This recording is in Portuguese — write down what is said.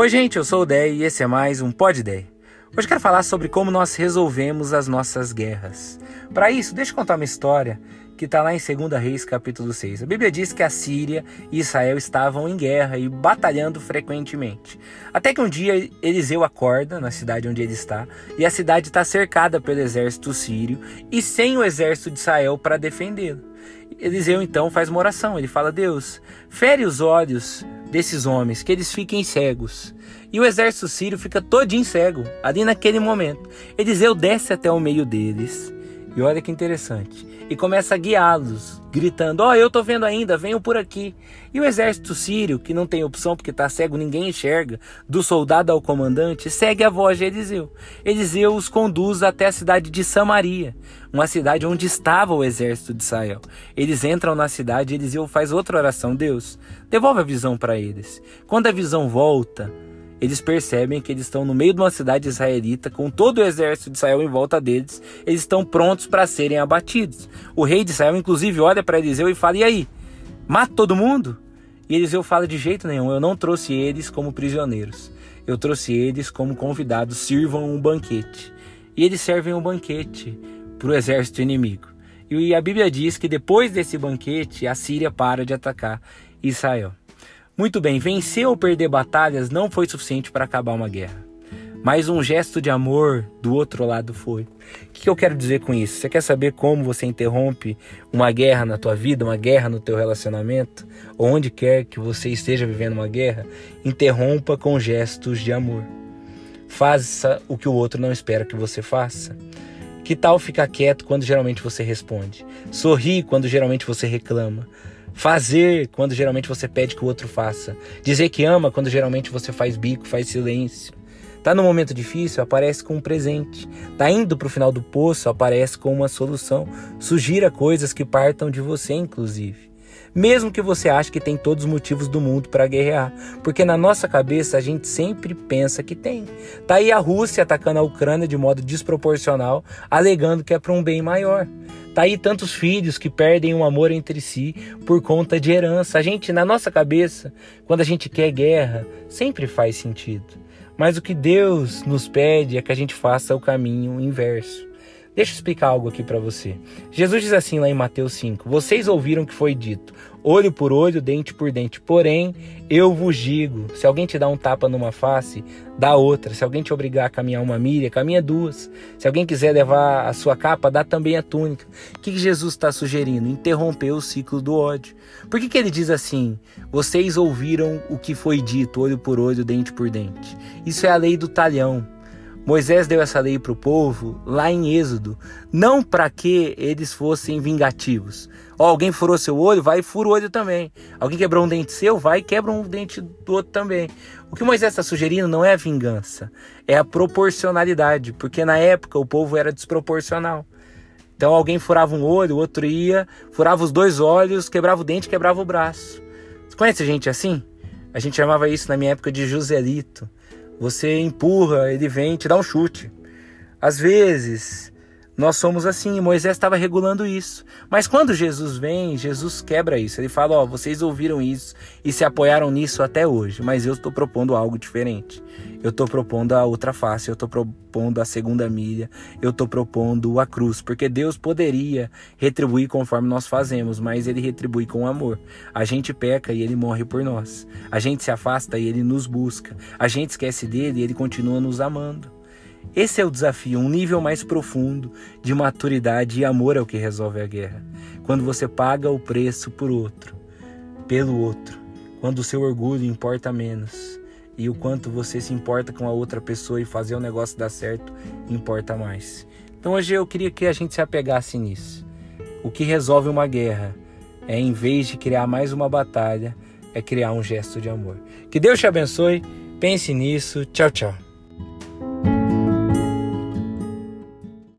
Oi, gente, eu sou o Dei e esse é mais um Pod Dei. Hoje quero falar sobre como nós resolvemos as nossas guerras. Para isso, deixa eu contar uma história que está lá em 2 Reis, capítulo 6. A Bíblia diz que a Síria e Israel estavam em guerra e batalhando frequentemente. Até que um dia Eliseu acorda na cidade onde ele está e a cidade está cercada pelo exército sírio e sem o exército de Israel para defendê-lo. Eliseu então faz uma oração. Ele fala: Deus, fere os olhos desses homens, que eles fiquem cegos. E o exército sírio fica todinho cego, ali naquele momento. Eliseu desce até o meio deles. E olha que interessante. E começa a guiá-los, gritando: Ó, oh, eu tô vendo ainda, venham por aqui. E o exército sírio, que não tem opção porque tá cego, ninguém enxerga, do soldado ao comandante, segue a voz de Eliseu. Eliseu os conduz até a cidade de Samaria, uma cidade onde estava o exército de Israel. Eles entram na cidade e Eliseu faz outra oração: Deus, devolve a visão para eles. Quando a visão volta, eles percebem que eles estão no meio de uma cidade israelita, com todo o exército de Israel em volta deles, eles estão prontos para serem abatidos. O rei de Israel, inclusive, olha para Eliseu e fala: E aí? Mata todo mundo? E Eliseu fala: De jeito nenhum, eu não trouxe eles como prisioneiros. Eu trouxe eles como convidados, sirvam um banquete. E eles servem um banquete para o exército inimigo. E a Bíblia diz que depois desse banquete, a Síria para de atacar Israel. Muito bem, vencer ou perder batalhas não foi suficiente para acabar uma guerra. Mas um gesto de amor do outro lado foi. O que eu quero dizer com isso? Você quer saber como você interrompe uma guerra na tua vida, uma guerra no teu relacionamento, onde quer que você esteja vivendo uma guerra? Interrompa com gestos de amor. Faça o que o outro não espera que você faça. Que tal ficar quieto quando geralmente você responde? Sorrir quando geralmente você reclama? Fazer quando geralmente você pede que o outro faça. Dizer que ama quando geralmente você faz bico, faz silêncio. Tá no momento difícil, aparece com um presente. Tá indo pro final do poço, aparece com uma solução. Sugira coisas que partam de você, inclusive. Mesmo que você ache que tem todos os motivos do mundo para guerrear, porque na nossa cabeça a gente sempre pensa que tem. Tá aí a Rússia atacando a Ucrânia de modo desproporcional, alegando que é para um bem maior. Tá aí tantos filhos que perdem o amor entre si por conta de herança. A gente, na nossa cabeça, quando a gente quer guerra, sempre faz sentido. Mas o que Deus nos pede é que a gente faça o caminho inverso. Deixa eu explicar algo aqui para você. Jesus diz assim lá em Mateus 5: Vocês ouviram que foi dito: olho por olho, dente por dente. Porém, eu vos digo: se alguém te dá um tapa numa face, dá outra. Se alguém te obrigar a caminhar uma milha, caminha duas. Se alguém quiser levar a sua capa, dá também a túnica. O que Jesus está sugerindo? Interromper o ciclo do ódio. Por que, que ele diz assim? Vocês ouviram o que foi dito, olho por olho, dente por dente. Isso é a lei do talhão. Moisés deu essa lei para o povo lá em Êxodo, não para que eles fossem vingativos. Alguém furou seu olho, vai e fura o olho também. Alguém quebrou um dente seu, vai e quebra um dente do outro também. O que Moisés está sugerindo não é a vingança, é a proporcionalidade, porque na época o povo era desproporcional. Então alguém furava um olho, o outro ia, furava os dois olhos, quebrava o dente, quebrava o braço. Você conhece gente assim? A gente chamava isso na minha época de Joselito. Você empurra, ele vem te dá um chute. Às vezes, nós somos assim, Moisés estava regulando isso. Mas quando Jesus vem, Jesus quebra isso. Ele fala: Ó, oh, vocês ouviram isso e se apoiaram nisso até hoje, mas eu estou propondo algo diferente. Eu estou propondo a outra face, eu estou propondo a segunda milha, eu estou propondo a cruz, porque Deus poderia retribuir conforme nós fazemos, mas Ele retribui com amor. A gente peca e Ele morre por nós. A gente se afasta e Ele nos busca. A gente esquece dele e Ele continua nos amando. Esse é o desafio, um nível mais profundo de maturidade e amor é o que resolve a guerra. Quando você paga o preço por outro, pelo outro, quando o seu orgulho importa menos e o quanto você se importa com a outra pessoa e fazer o negócio dar certo importa mais. Então hoje eu queria que a gente se apegasse nisso. O que resolve uma guerra é, em vez de criar mais uma batalha, é criar um gesto de amor. Que Deus te abençoe, pense nisso. Tchau, tchau.